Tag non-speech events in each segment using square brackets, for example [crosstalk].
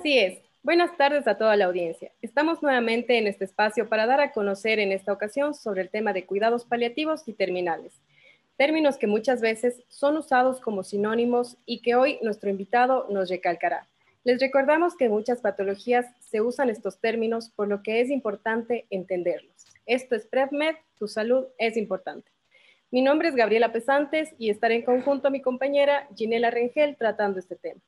Así es. Buenas tardes a toda la audiencia. Estamos nuevamente en este espacio para dar a conocer en esta ocasión sobre el tema de cuidados paliativos y terminales, términos que muchas veces son usados como sinónimos y que hoy nuestro invitado nos recalcará. Les recordamos que en muchas patologías se usan estos términos, por lo que es importante entenderlos. Esto es PrevMed, tu salud es importante. Mi nombre es Gabriela Pesantes y estaré en conjunto a mi compañera Ginela Rengel tratando este tema.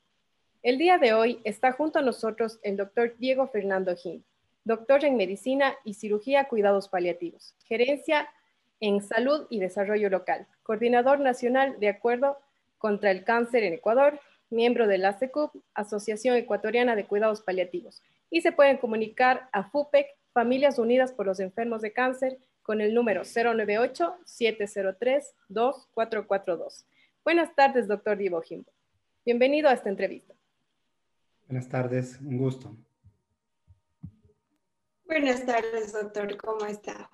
El día de hoy está junto a nosotros el doctor Diego Fernando Jim, doctor en Medicina y Cirugía Cuidados Paliativos, gerencia en Salud y Desarrollo Local, coordinador nacional de Acuerdo contra el Cáncer en Ecuador, miembro de la SECUP, Asociación Ecuatoriana de Cuidados Paliativos, y se pueden comunicar a FUPEC, Familias Unidas por los Enfermos de Cáncer, con el número 098-703-2442. Buenas tardes, doctor Diego Jim. Bienvenido a esta entrevista. Buenas tardes, un gusto. Buenas tardes, doctor, ¿cómo está?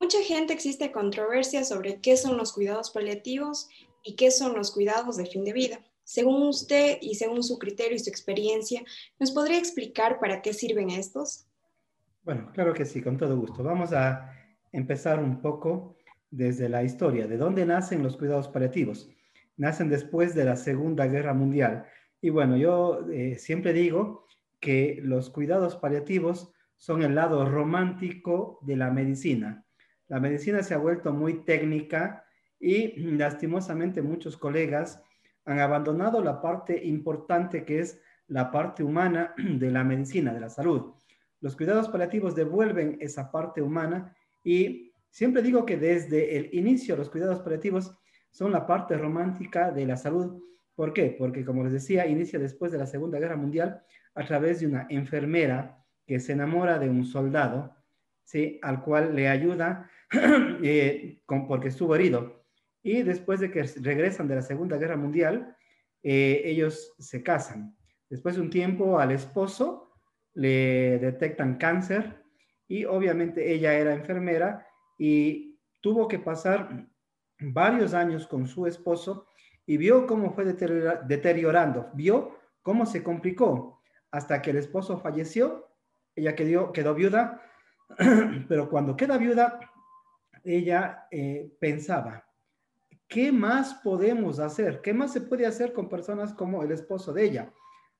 Mucha gente existe controversia sobre qué son los cuidados paliativos y qué son los cuidados de fin de vida. Según usted y según su criterio y su experiencia, ¿nos podría explicar para qué sirven estos? Bueno, claro que sí, con todo gusto. Vamos a empezar un poco desde la historia. ¿De dónde nacen los cuidados paliativos? Nacen después de la Segunda Guerra Mundial y bueno, yo eh, siempre digo que los cuidados paliativos son el lado romántico de la medicina. La medicina se ha vuelto muy técnica y lastimosamente muchos colegas han abandonado la parte importante que es la parte humana [clears throat] de la medicina, de la salud. Los cuidados paliativos devuelven esa parte humana y siempre digo que desde el inicio los cuidados paliativos son la parte romántica de la salud ¿Por qué? Porque, como les decía, inicia después de la Segunda Guerra Mundial a través de una enfermera que se enamora de un soldado, ¿sí? al cual le ayuda [clears throat] eh, porque estuvo herido. Y después de que regresan de la Segunda Guerra Mundial, eh, ellos se casan. Después de un tiempo al esposo le detectan cáncer y obviamente ella era enfermera y tuvo que pasar varios años con su esposo y vio cómo fue deteriorando, vio cómo se complicó hasta que el esposo falleció, ella quedó, quedó viuda, [clears throat] pero cuando queda viuda, ella eh, pensaba, ¿qué más podemos hacer? ¿Qué más se puede hacer con personas como el esposo de ella?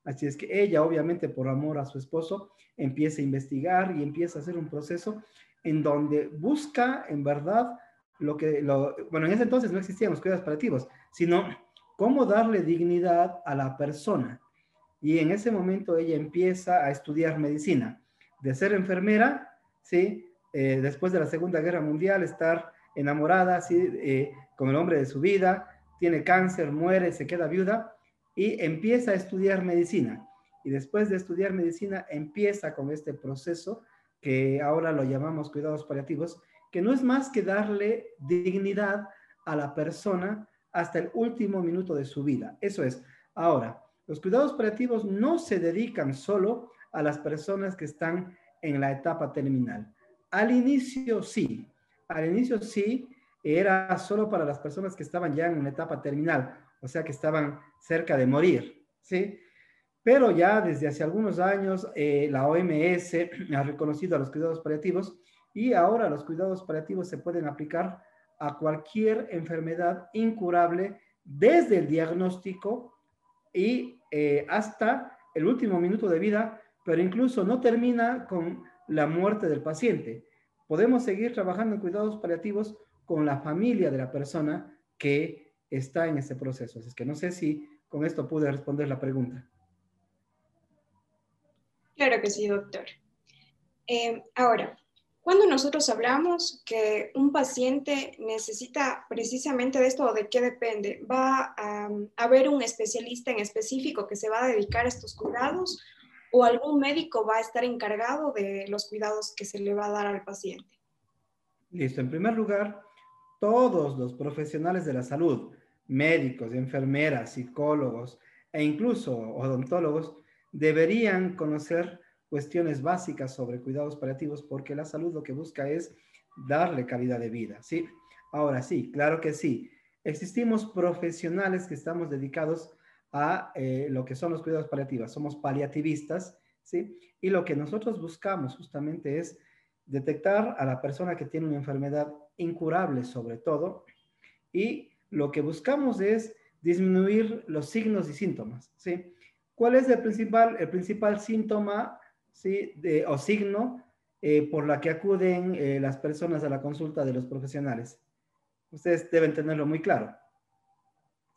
Así es que ella, obviamente, por amor a su esposo, empieza a investigar y empieza a hacer un proceso en donde busca, en verdad, lo que, bueno, en ese entonces no existían los cuidados paliativos, sino cómo darle dignidad a la persona. Y en ese momento ella empieza a estudiar medicina. De ser enfermera, ¿sí? Eh, después de la Segunda Guerra Mundial, estar enamorada ¿sí? Eh, con el hombre de su vida, tiene cáncer, muere, se queda viuda y empieza a estudiar medicina. Y después de estudiar medicina, empieza con este proceso que ahora lo llamamos cuidados paliativos, que no es más que darle dignidad a la persona hasta el último minuto de su vida. Eso es. Ahora, los cuidados paliativos no se dedican solo a las personas que están en la etapa terminal. Al inicio sí, al inicio sí, era solo para las personas que estaban ya en una etapa terminal, o sea, que estaban cerca de morir, ¿sí? Pero ya desde hace algunos años eh, la OMS [clears throat] ha reconocido a los cuidados paliativos y ahora los cuidados paliativos se pueden aplicar a cualquier enfermedad incurable desde el diagnóstico y eh, hasta el último minuto de vida, pero incluso no termina con la muerte del paciente. Podemos seguir trabajando en cuidados paliativos con la familia de la persona que está en ese proceso. Es que no sé si con esto pude responder la pregunta. Claro que sí, doctor. Eh, ahora, cuando nosotros hablamos que un paciente necesita precisamente de esto, ¿o de qué depende? ¿Va a, haber un especialista en específico que se va a dedicar a estos cuidados o algún médico va a estar encargado de los cuidados que se le va a dar al paciente? Listo. En primer lugar, todos los profesionales de la salud, médicos, enfermeras, psicólogos e incluso odontólogos, deberían conocer cuestiones básicas sobre cuidados paliativos porque la salud lo que busca es darle calidad de vida, ¿sí? Ahora sí, claro que sí. Existimos profesionales que estamos dedicados a eh, lo que son los cuidados paliativos. Somos paliativistas, ¿sí? Y lo que nosotros buscamos justamente es detectar a la persona que tiene una enfermedad incurable sobre todo y lo que buscamos es disminuir los signos y síntomas, ¿sí? ¿Cuál es el principal, el principal síntoma ¿sí? de, o signo eh, por la que acuden eh, las personas a la consulta de los profesionales? Ustedes deben tenerlo muy claro.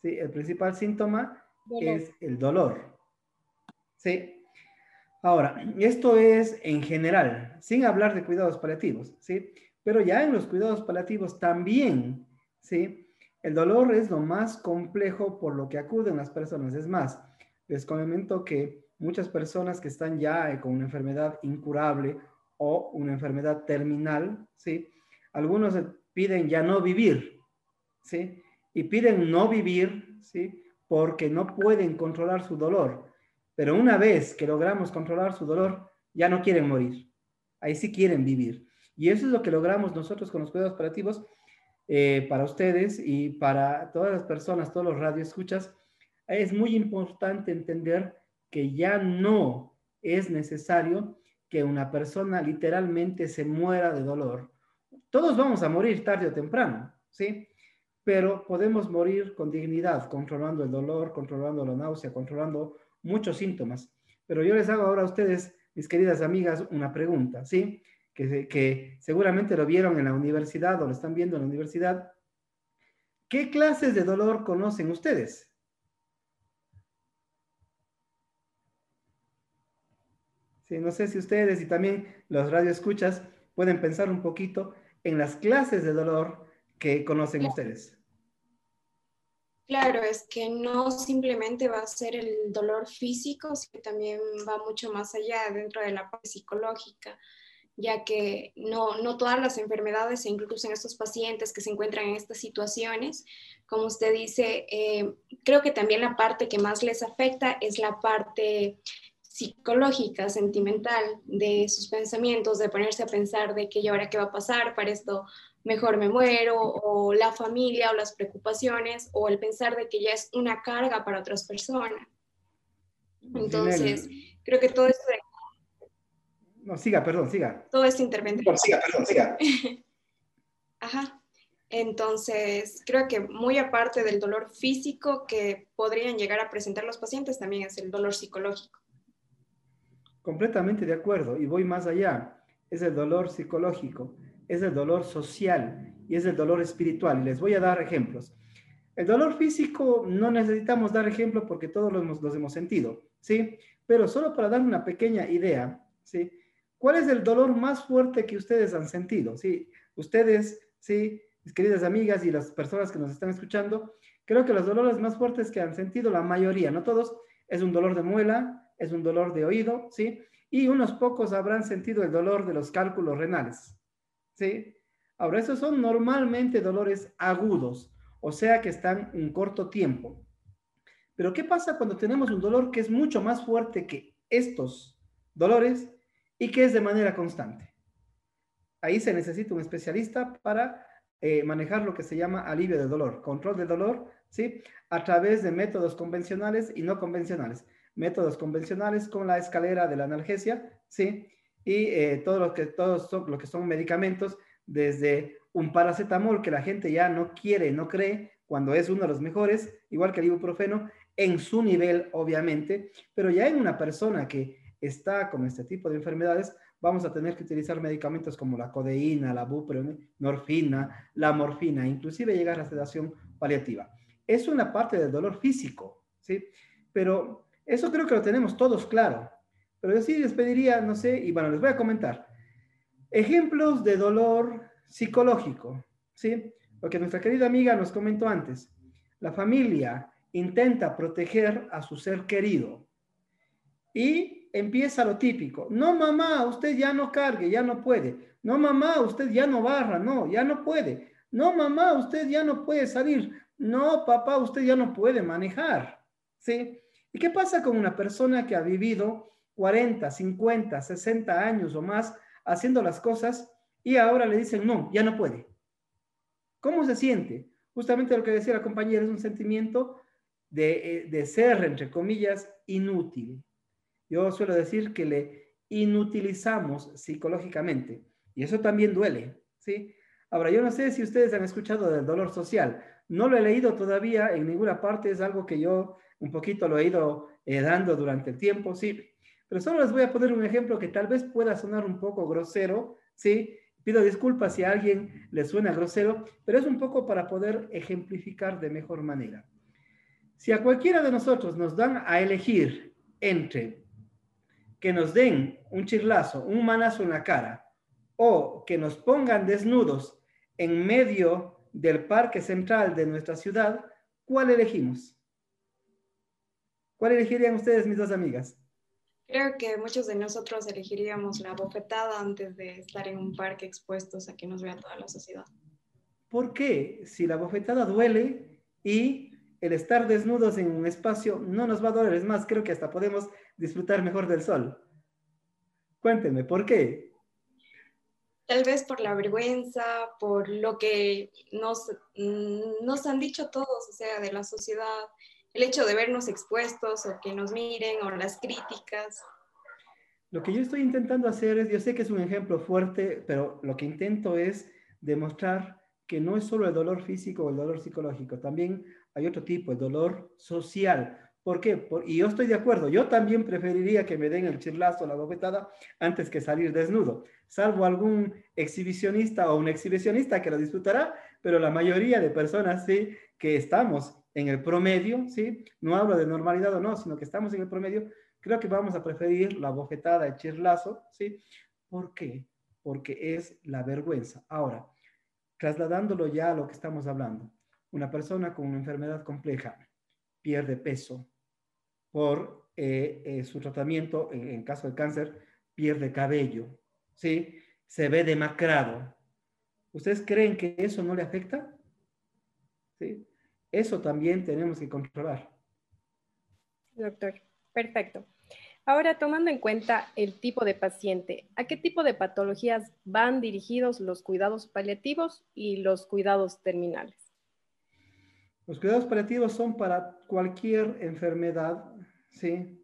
¿Sí? El principal síntoma es el dolor. ¿Sí? Ahora, esto es en general, sin hablar de cuidados paliativos, ¿sí? Pero ya en los cuidados paliativos también, ¿sí? El dolor es lo más complejo por lo que acuden las personas. Es más, les comento que muchas personas que están ya eh, con una enfermedad incurable o una enfermedad terminal, ¿sí? Algunos piden ya no vivir, ¿sí? Y piden no vivir, ¿sí? Porque no pueden controlar su dolor. Pero una vez que logramos controlar su dolor, ya no quieren morir. Ahí sí quieren vivir. Y eso es lo que logramos nosotros con los cuidados operativos eh, para ustedes y para todas las personas, todos los radioescuchas, es muy importante entender que ya no es necesario que una persona literalmente se muera de dolor. Todos vamos a morir tarde o temprano, ¿sí? Pero podemos morir con dignidad, controlando el dolor, controlando la náusea, controlando muchos síntomas. Pero yo les hago ahora a ustedes, mis queridas amigas, una pregunta, ¿sí? Que, que seguramente lo vieron en la universidad o lo están viendo en la universidad. ¿Qué clases de dolor conocen ustedes? Sí, no sé si ustedes y también los radioescuchas pueden pensar un poquito en las clases de dolor que conocen ustedes. Claro, es que no simplemente va a ser el dolor físico, sino que también va mucho más allá dentro de la parte psicológica, ya que no, no todas las enfermedades, e incluso en estos pacientes que se encuentran en estas situaciones, como usted dice, eh, creo que también la parte que más les afecta es la parte psicológica, sentimental de sus pensamientos, de ponerse a pensar de que y ahora qué va a pasar, para esto mejor me muero, o la familia, o las preocupaciones, o el pensar de que ya es una carga para otras personas. Entonces, creo que todo esto No, siga, perdón, siga. Todo esto intervención. siga, perdón, siga. [laughs] Ajá. Entonces, creo que muy aparte del dolor físico que podrían llegar a presentar los pacientes, también es el dolor psicológico. Completamente de acuerdo. Y voy más allá. Es el dolor psicológico, es el dolor social y es el dolor espiritual. Y les voy a dar ejemplos. El dolor físico no necesitamos dar ejemplo porque todos los hemos, los hemos sentido, ¿sí? Pero solo para dar una pequeña idea, ¿sí? ¿Cuál es el dolor más fuerte que ustedes han sentido? ¿Sí? Ustedes, ¿sí? Mis queridas amigas y las personas que nos están escuchando, creo que los dolores más fuertes que han sentido la mayoría, no todos, es un dolor de muela, es un dolor de oído, ¿sí? Y unos pocos habrán sentido el dolor de los cálculos renales, ¿sí? Ahora, esos son normalmente dolores agudos, o sea que están un corto tiempo. Pero ¿qué pasa cuando tenemos un dolor que es mucho más fuerte que estos dolores y que es de manera constante? Ahí se necesita un especialista para eh, manejar lo que se llama alivio del dolor, control del dolor, ¿sí? A través de métodos convencionales y no convencionales métodos convencionales con la escalera de la analgesia, ¿sí? Y eh, todo lo que, todos son, lo que son medicamentos, desde un paracetamol que la gente ya no quiere, no cree, cuando es uno de los mejores, igual que el ibuprofeno, en su nivel, obviamente, pero ya en una persona que está con este tipo de enfermedades, vamos a tener que utilizar medicamentos como la codeína, la buprenorfina, la morfina, inclusive llegar a sedación paliativa. Es una parte del dolor físico, ¿sí? Pero eso creo que lo tenemos todos claro. Pero yo sí les pediría, no sé, y bueno, les voy a comentar. Ejemplos de dolor psicológico, ¿sí? Lo que nuestra querida amiga nos comentó antes. La familia intenta proteger a su ser querido y empieza lo típico. No, mamá, usted ya no cargue, ya no puede. No, mamá, usted ya no barra, no, ya no puede. No, mamá, usted ya no puede salir. No, papá, usted ya no puede manejar. ¿Sí? ¿Y qué pasa con una persona que ha vivido 40, 50, 60 años o más haciendo las cosas y ahora le dicen, no, ya no puede? ¿Cómo se siente? Justamente lo que decía la compañera es un sentimiento de, eh, de ser, entre comillas, inútil. Yo suelo decir que le inutilizamos psicológicamente y eso también duele, ¿sí? Ahora, yo no sé si ustedes han escuchado del dolor social. No lo he leído todavía en ninguna parte, es algo que yo un poquito lo he ido eh, dando durante el tiempo, sí. Pero solo les voy a poner un ejemplo que tal vez pueda sonar un poco grosero, sí. Pido disculpas si a alguien le suena grosero, pero es un poco para poder ejemplificar de mejor manera. Si a cualquiera de nosotros nos dan a elegir entre que nos den un chirlazo, un manazo en la cara, o que nos pongan desnudos en medio del parque central de nuestra ciudad, ¿cuál elegimos? ¿Cuál elegirían ustedes, mis dos amigas? Creo que muchos de nosotros elegiríamos la bofetada antes de estar en un parque expuestos a que nos vea toda la sociedad. ¿Por qué? Si la bofetada duele y el estar desnudos en un espacio no nos va a doler, es más, creo que hasta podemos disfrutar mejor del sol. Cuéntenme, ¿por qué? Tal vez por la vergüenza, por lo que nos, mm, nos han dicho todos, o sea, de la sociedad, el hecho de vernos expuestos o que nos miren o las críticas. Lo que yo estoy intentando hacer es, yo sé que es un ejemplo fuerte, pero lo que intento es demostrar que no es solo el dolor físico o el dolor psicológico, también hay otro tipo, el dolor social. ¿Por qué? y yo estoy de acuerdo, yo también preferiría que me den el chirlazo, la bofetada, antes que salir desnudo, salvo algún exhibicionista o un exhibicionista que lo disfrutará, pero la mayoría de personas sí que estamos en el promedio, ¿sí? No hablo de normalidad o no, sino que estamos en el promedio, creo que vamos a preferir la bofetada, el chirlazo, ¿sí? ¿Por qué? Porque es la vergüenza. Ahora, trasladándolo ya a lo que estamos hablando, una persona con una enfermedad compleja pierde peso por eh, eh, su tratamiento, en, en, caso de cáncer, pierde cabello, ¿sí? Se ve demacrado. ¿Ustedes creen que eso no le afecta? ¿Sí? Eso también tenemos que controlar. Doctor, perfecto. Ahora, tomando en cuenta el tipo de paciente, ¿a qué tipo de patologías van dirigidos los cuidados paliativos y los cuidados terminales? Los cuidados paliativos son para cualquier enfermedad, ¿sí?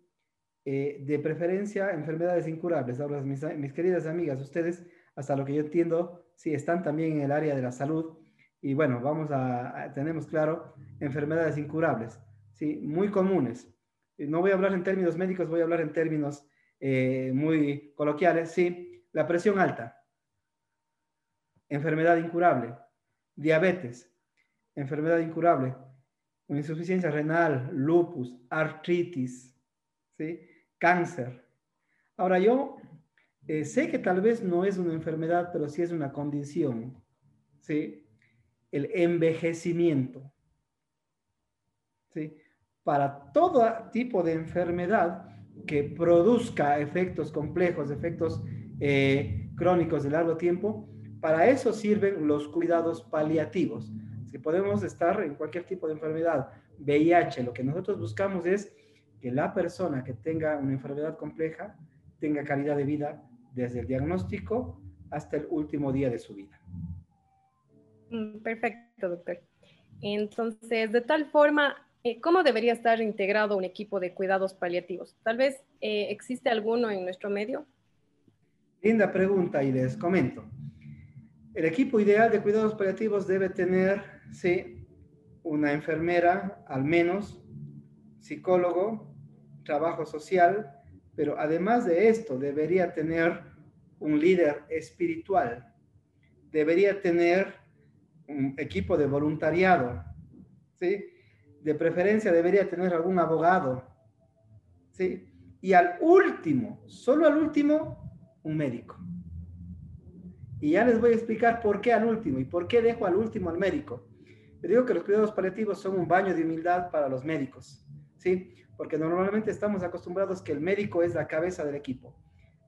Eh, de preferencia enfermedades incurables. Ahora, mis, mis, queridas amigas, ustedes, hasta lo que yo entiendo, sí, están también en el área de la salud y bueno, vamos a, tenemos claro, enfermedades incurables, ¿sí? Muy comunes. No voy a hablar en términos médicos, voy a hablar en términos eh, muy coloquiales, ¿sí? La presión alta, enfermedad incurable, diabetes, enfermedad incurable, insuficiencia renal, lupus, artritis, ¿sí? Cáncer. Ahora yo eh, sé que tal vez no es una enfermedad, pero sí es una condición, ¿sí? El envejecimiento. ¿sí? Para todo tipo de enfermedad que produzca efectos complejos, efectos eh, crónicos de largo tiempo, para eso sirven los cuidados paliativos. Si podemos estar en cualquier tipo de enfermedad, VIH, lo que nosotros buscamos es que la persona que tenga una enfermedad compleja tenga calidad de vida desde el diagnóstico hasta el último día de su vida. Mm, perfecto, doctor. Entonces, de tal forma, eh, ¿cómo debería estar integrado un equipo de cuidados paliativos? Tal vez eh, existe alguno en nuestro medio. Linda pregunta y les comento. El equipo ideal de cuidados paliativos debe tener, sí, una enfermera al menos, psicólogo, trabajo social, pero además de esto debería tener un líder espiritual, debería tener un equipo de voluntariado, ¿sí? De preferencia debería tener algún abogado, ¿sí? Y al último, solo al último, un médico. Y ya les voy a explicar por qué al último y por qué dejo al último al médico. Le digo que los cuidados paliativos son un baño de humildad para los médicos, ¿sí? Porque normalmente estamos acostumbrados que el médico es la cabeza del equipo.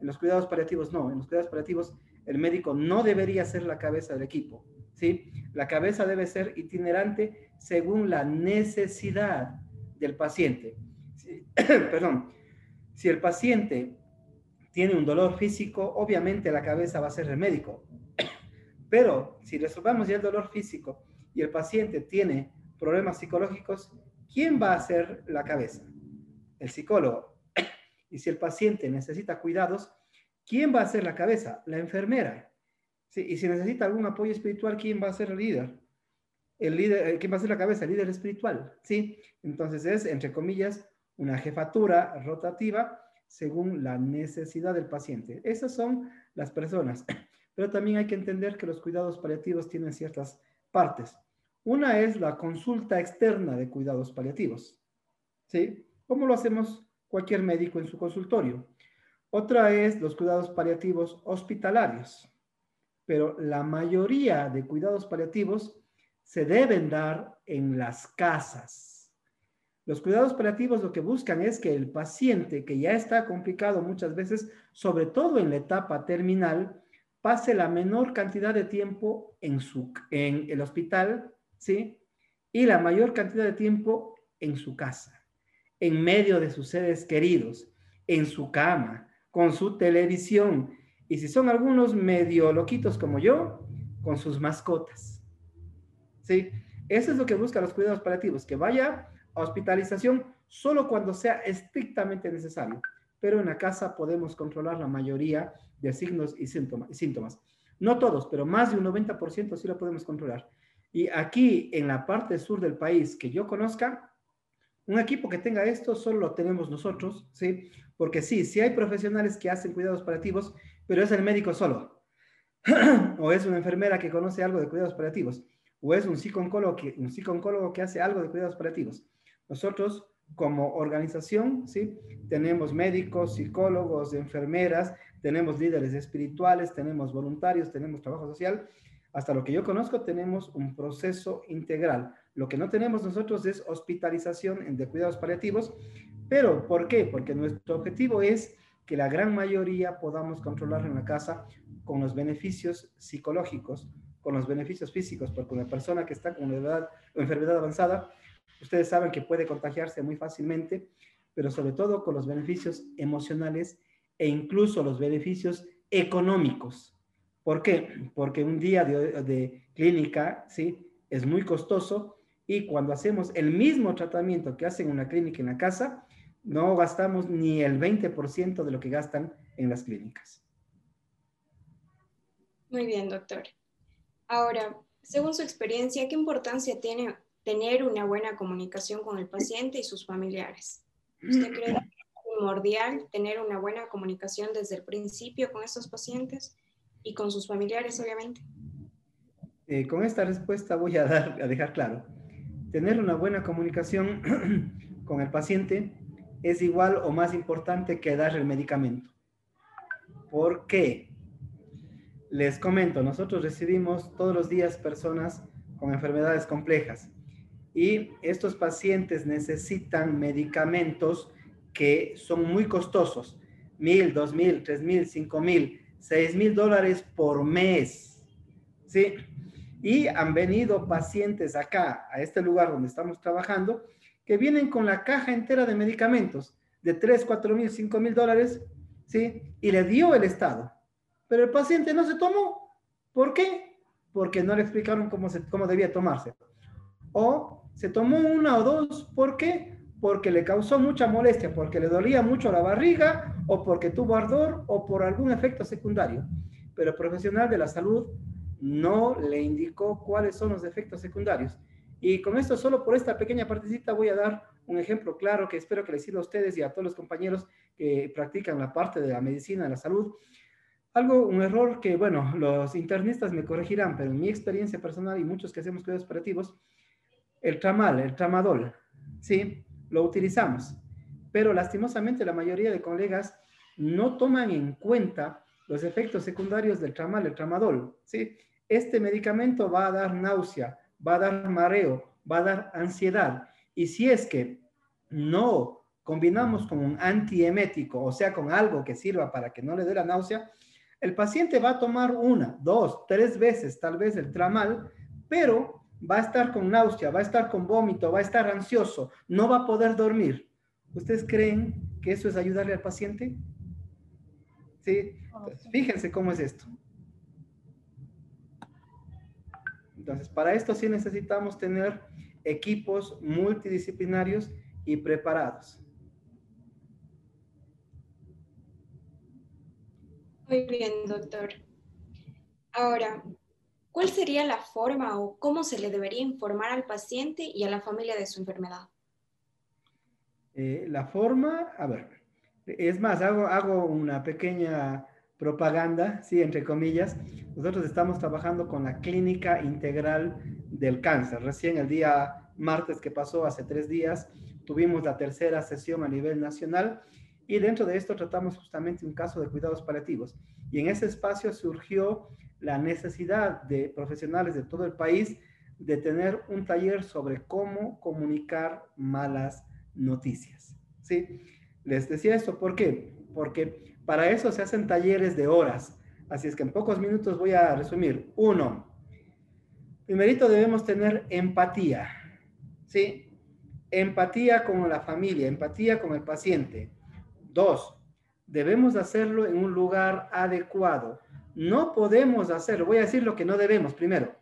En los cuidados paliativos no, en los cuidados paliativos el médico no debería ser la cabeza del equipo. ¿Sí? La cabeza debe ser itinerante según la necesidad del paciente. [clears throat] Perdón, si el paciente tiene un dolor físico, obviamente la cabeza va a ser el médico. [clears throat] Pero si resolvamos ya el dolor físico y el paciente tiene problemas psicológicos, ¿quién va a ser la cabeza? El psicólogo. [clears throat] Y si el paciente necesita cuidados, ¿quién va a ser la cabeza? La enfermera. Y si necesita algún apoyo espiritual, ¿quién va a ser el líder? El líder, eh, ¿quién va a ser la cabeza? El líder espiritual. ¿sí? Entonces es, entre comillas, una jefatura rotativa según la necesidad del paciente. Esas son las personas. [clears throat] Pero también hay que entender que los cuidados paliativos tienen ciertas partes. Una es la consulta externa de cuidados paliativos. ¿Sí? ¿Cómo lo hacemos cualquier médico en su consultorio? Otra es los cuidados paliativos hospitalarios. Pero la mayoría de cuidados paliativos se deben dar en las casas los cuidados paliativos lo que buscan es que el paciente que ya está complicado muchas veces, sobre todo en la etapa terminal, pase la menor cantidad de tiempo en, su, en el hospital, ¿sí? Y la mayor cantidad de tiempo en su casa, en medio de sus seres queridos, en su cama, con su televisión. Y si son algunos medio loquitos como yo, con sus mascotas. ¿Sí? Eso es lo que buscan los cuidados paliativos, que vaya hospitalización solo cuando sea estrictamente necesario, pero en la casa podemos controlar la mayoría de signos y síntomas. No todos, pero más de un 90% sí lo podemos controlar. Y aquí en la parte sur del país que yo conozca, un equipo que tenga esto solo lo tenemos nosotros, ¿sí? Porque sí, sí hay profesionales que hacen cuidados paliativos, pero es el médico solo. [clears throat] o es una enfermera que conoce algo de cuidados paliativos. O es un psicólogo que, un psicólogo que hace algo de cuidados paliativos. Nosotros como organización, ¿sí? Tenemos médicos, psicólogos, enfermeras, tenemos líderes espirituales, tenemos voluntarios, tenemos trabajo social. Hasta lo que yo conozco, tenemos un proceso integral. Lo que no tenemos nosotros es hospitalización de cuidados paliativos. Pero, ¿por qué? Porque nuestro objetivo es que la gran mayoría podamos controlar en la casa con los beneficios psicológicos, con los beneficios físicos, porque una persona que está con una edad enfermedad avanzada Ustedes saben que puede contagiarse muy fácilmente, pero sobre todo con los beneficios emocionales e incluso los beneficios económicos. ¿Por qué? Porque un día de, clínica, ¿sí? Es muy costoso y cuando hacemos el mismo tratamiento que hacen en una clínica en la casa, no gastamos ni el 20% de lo que gastan en las clínicas. Muy bien, doctor. Ahora, según su experiencia, ¿qué importancia tiene tener una buena comunicación con el paciente y sus familiares. ¿Usted cree que es primordial tener una buena comunicación desde el principio con estos pacientes y con sus familiares, obviamente? Eh, con esta respuesta voy a, dar, a dejar claro. Tener una buena comunicación [clears throat] con el paciente es igual o más importante que dar el medicamento. ¿Por qué? Les comento, nosotros recibimos todos los días personas con enfermedades complejas y estos pacientes necesitan medicamentos que son muy costosos, mil, dos mil, tres mil, cinco mil, seis mil dólares por mes. ¿Sí? Y han venido pacientes acá, a este lugar donde estamos trabajando, que vienen con la caja entera de medicamentos de tres, cuatro mil, cinco mil dólares, ¿sí? Y le dio el Estado. Pero el paciente no se tomó. ¿Por qué? Porque no le explicaron cómo, se, cómo debía tomarse. O se tomó una o dos, ¿por qué? Porque le causó mucha molestia, porque le dolía mucho la barriga o porque tuvo ardor o por algún efecto secundario. Pero el profesional de la salud no le indicó cuáles son los efectos secundarios. Y con esto, solo por esta pequeña partecita, voy a dar un ejemplo claro que espero que les sirva a ustedes y a todos los compañeros que practican la parte de la medicina, de la salud. Algo, un error que, bueno, los internistas me corregirán, pero en mi experiencia personal y muchos que hacemos cuidados operativos, el tramal, el tramadol, ¿sí? Lo utilizamos, pero lastimosamente la mayoría de colegas no toman en cuenta los efectos secundarios del tramal, el tramadol, ¿sí? Este medicamento va a dar náusea, va a dar mareo, va a dar ansiedad. Y si es que no combinamos con un antiemético, o sea, con algo que sirva para que no le dé la náusea, el paciente va a tomar una, dos, tres veces tal vez el tramal, pero va a estar con náusea, va a estar con vómito, va a estar ansioso, no va a poder dormir. ¿Ustedes creen que eso es ayudarle al paciente? Sí, fíjense cómo es esto. Entonces, para esto sí necesitamos tener equipos multidisciplinarios y preparados. Muy bien, doctor. Ahora, ¿cuál sería la forma o cómo se le debería informar al paciente y a la familia de su enfermedad? Eh, la forma, a ver, es más, hago, hago una pequeña propaganda, sí, entre comillas. Nosotros estamos trabajando con la Clínica Integral del Cáncer. Recién el día martes que pasó, hace tres días, tuvimos la tercera sesión a nivel nacional y dentro de esto tratamos justamente un caso de cuidados paliativos. Y en ese espacio surgió la necesidad de profesionales de todo el país de tener un taller sobre cómo comunicar malas noticias. ¿sí? Les decía esto, ¿por qué? Porque para eso se hacen talleres de horas. Así es que en pocos minutos voy a resumir. Uno, primerito debemos tener empatía. ¿Sí? Empatía con la familia, empatía con el paciente. Dos, debemos hacerlo en un lugar adecuado. No podemos hacerlo, voy a decir lo que no debemos primero.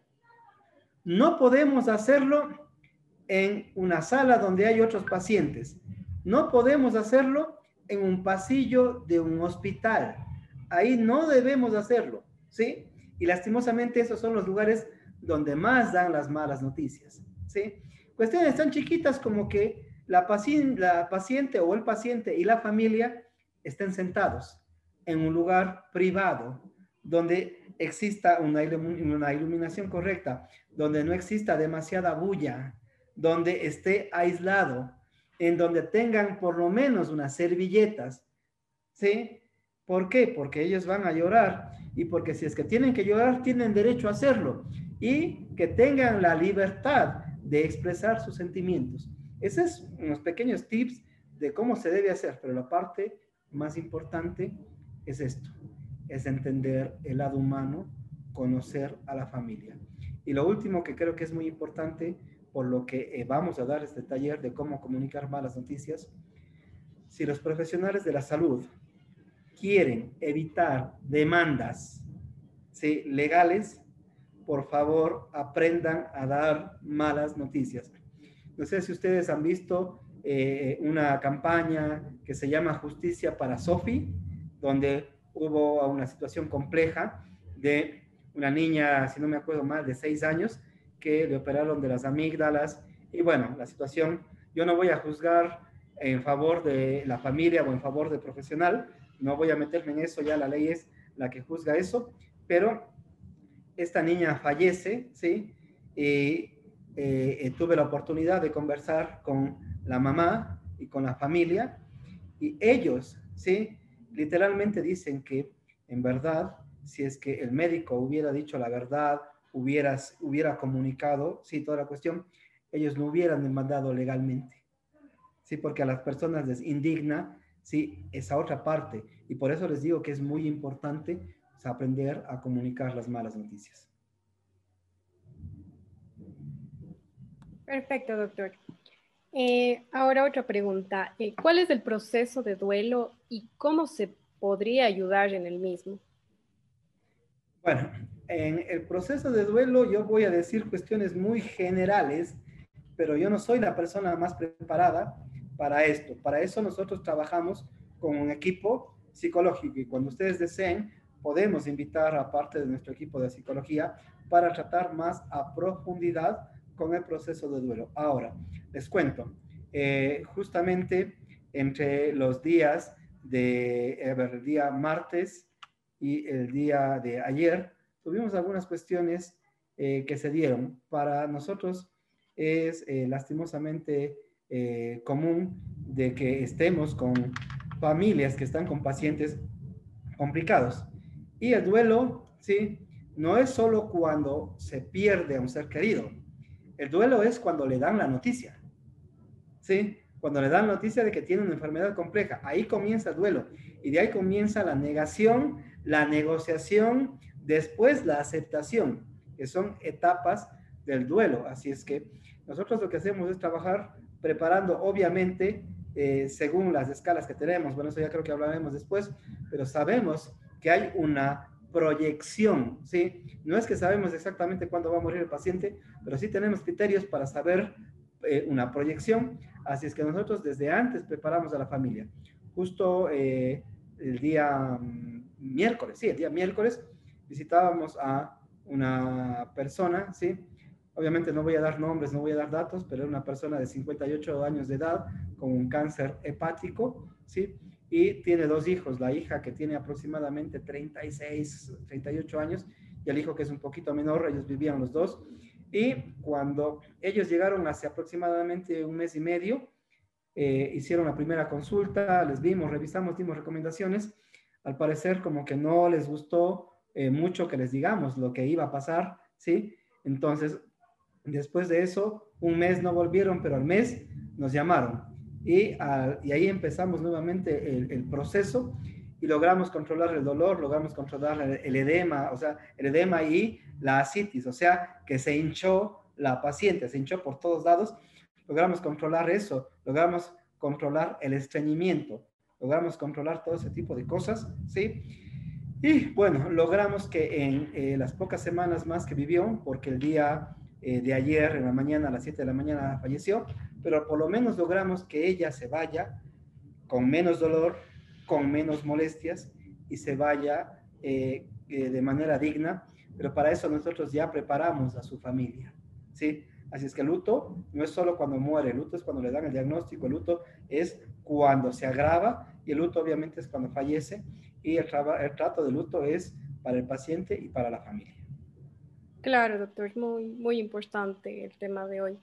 No podemos hacerlo en una sala donde hay otros pacientes. No podemos hacerlo en un pasillo de un hospital. Ahí no debemos hacerlo, ¿sí? Y lastimosamente esos son los lugares donde más dan las malas noticias, ¿sí? Cuestiones tan chiquitas como que la, paciente, o el paciente y la familia estén sentados en un lugar privado donde exista una, una iluminación correcta, donde no exista demasiada bulla, donde esté aislado, en donde tengan por lo menos unas servilletas, ¿sí? ¿Por qué? Porque ellos van a llorar y porque si es que tienen que llorar, tienen derecho a hacerlo y que tengan la libertad de expresar sus sentimientos. Esos es unos pequeños tips de cómo se debe hacer, pero la parte más importante es esto, es entender el lado humano, conocer a la familia. Y lo último que creo que es muy importante, por lo que eh, vamos a dar este taller de cómo comunicar malas noticias, si los profesionales de la salud quieren evitar demandas legales, por favor aprendan a dar malas noticias. No sé si ustedes han visto eh, una campaña que se llama Justicia para Sofi, donde hubo una situación compleja de una niña, si no me acuerdo mal, de seis años, que le operaron de las amígdalas. Y bueno, la situación, yo no voy a juzgar en favor de la familia o en favor del profesional, no voy a meterme en eso, ya la ley es la que juzga eso, pero esta niña fallece, ¿sí? Y eh, eh, tuve la oportunidad de conversar con la mamá y con la familia y ellos, ¿sí? Literalmente dicen que en verdad, si es que el médico hubiera dicho la verdad, hubiera, hubiera comunicado, sí, toda la cuestión, ellos no hubieran demandado legalmente. Sí, porque a las personas les indigna, sí, esa otra parte. Y por eso les digo que es muy importante pues, aprender a comunicar las malas noticias. Perfecto, doctor. Eh, ahora otra pregunta. Eh, ¿Cuál es el proceso de duelo y cómo se podría ayudar en el mismo? Bueno, en el proceso de duelo yo voy a decir cuestiones muy generales, pero yo no soy la persona más preparada para esto. Para eso nosotros trabajamos con un equipo psicológico y cuando ustedes deseen podemos invitar a parte de nuestro equipo de psicología para tratar más a profundidad con el proceso de duelo. Ahora, les cuento, eh, justamente entre los días de, el día martes y el día de ayer, tuvimos algunas cuestiones eh, que se dieron. Para nosotros es eh, lastimosamente común de que estemos con familias que están con pacientes complicados. Y el duelo, ¿sí? No es solo cuando se pierde a un ser querido, el duelo es cuando le dan la noticia. ¿Sí? Cuando le dan noticia de que tiene una enfermedad compleja. Ahí comienza el duelo. Y de ahí comienza la negación, la negociación, después la aceptación, que son etapas del duelo. Así es que nosotros lo que hacemos es trabajar preparando, obviamente, eh, según las escalas que tenemos. Bueno, eso ya creo que hablaremos después, pero sabemos que hay una proyección, ¿sí? No es que sabemos exactamente cuándo va a morir el paciente, pero sí tenemos criterios para saber eh, una proyección. Así es que nosotros desde antes preparamos a la familia. Justo eh, el día mm, miércoles, sí, el día miércoles visitábamos a una persona, ¿sí? Obviamente no voy a dar nombres, no voy a dar datos, pero es una persona de 58 años de edad con un cáncer hepático, ¿sí? Y tiene dos hijos, la hija que tiene aproximadamente 36, 38 años y el hijo que es un poquito menor, ellos vivían los dos. Y cuando ellos llegaron hace aproximadamente un mes y medio, eh, hicieron la primera consulta, les vimos, revisamos, dimos recomendaciones. Al parecer como que no les gustó eh, mucho que les digamos lo que iba a pasar, ¿sí? Entonces, después de eso, un mes no volvieron, pero al mes nos llamaron. Y, ahí empezamos nuevamente el, el proceso y logramos controlar el dolor, logramos controlar el edema, o sea, el edema y la asitis, o sea, que se hinchó la paciente, se hinchó por todos lados, logramos controlar eso, logramos controlar el estreñimiento, logramos controlar todo ese tipo de cosas, ¿sí? Y bueno, logramos que en eh, las pocas semanas más que vivió, porque el día eh, de ayer en la mañana, a las 7 de la mañana, falleció, pero por lo menos logramos que ella se vaya con menos dolor, con menos molestias y se vaya eh, de manera digna, pero para eso nosotros ya preparamos a su familia, ¿sí? Así es que el luto no es solo cuando muere, el luto es cuando le dan el diagnóstico, el luto es cuando se agrava y el luto obviamente es cuando fallece y el, trato de luto es para el paciente y para la familia. Claro, doctor, muy, muy importante el tema de hoy.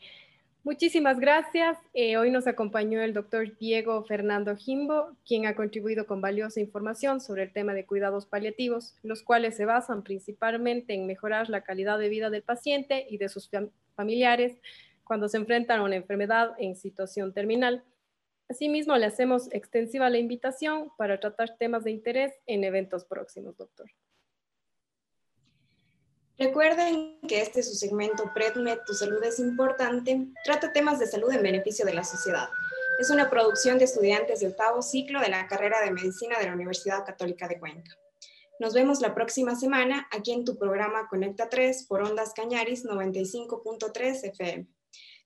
Muchísimas gracias. Eh, hoy nos acompañó el doctor Diego Fernando Jimbo, quien ha contribuido con valiosa información sobre el tema de cuidados paliativos, los cuales se basan principalmente en mejorar la calidad de vida del paciente y de sus familiares cuando se enfrentan a una enfermedad en situación terminal. Asimismo, le hacemos extensiva la invitación para tratar temas de interés en eventos próximos, doctor. Recuerden que este es su segmento PredMed, Tu Salud es Importante, trata temas de salud en beneficio de la sociedad. Es una producción de estudiantes de octavo ciclo de la carrera de Medicina de la Universidad Católica de Cuenca. Nos vemos la próxima semana aquí en tu programa Conecta 3 por Ondas Cañaris 95.3 FM.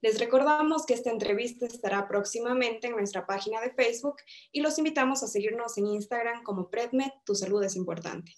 Les recordamos que esta entrevista estará próximamente en nuestra página de Facebook y los invitamos a seguirnos en Instagram como PredMed, Tu Salud es Importante.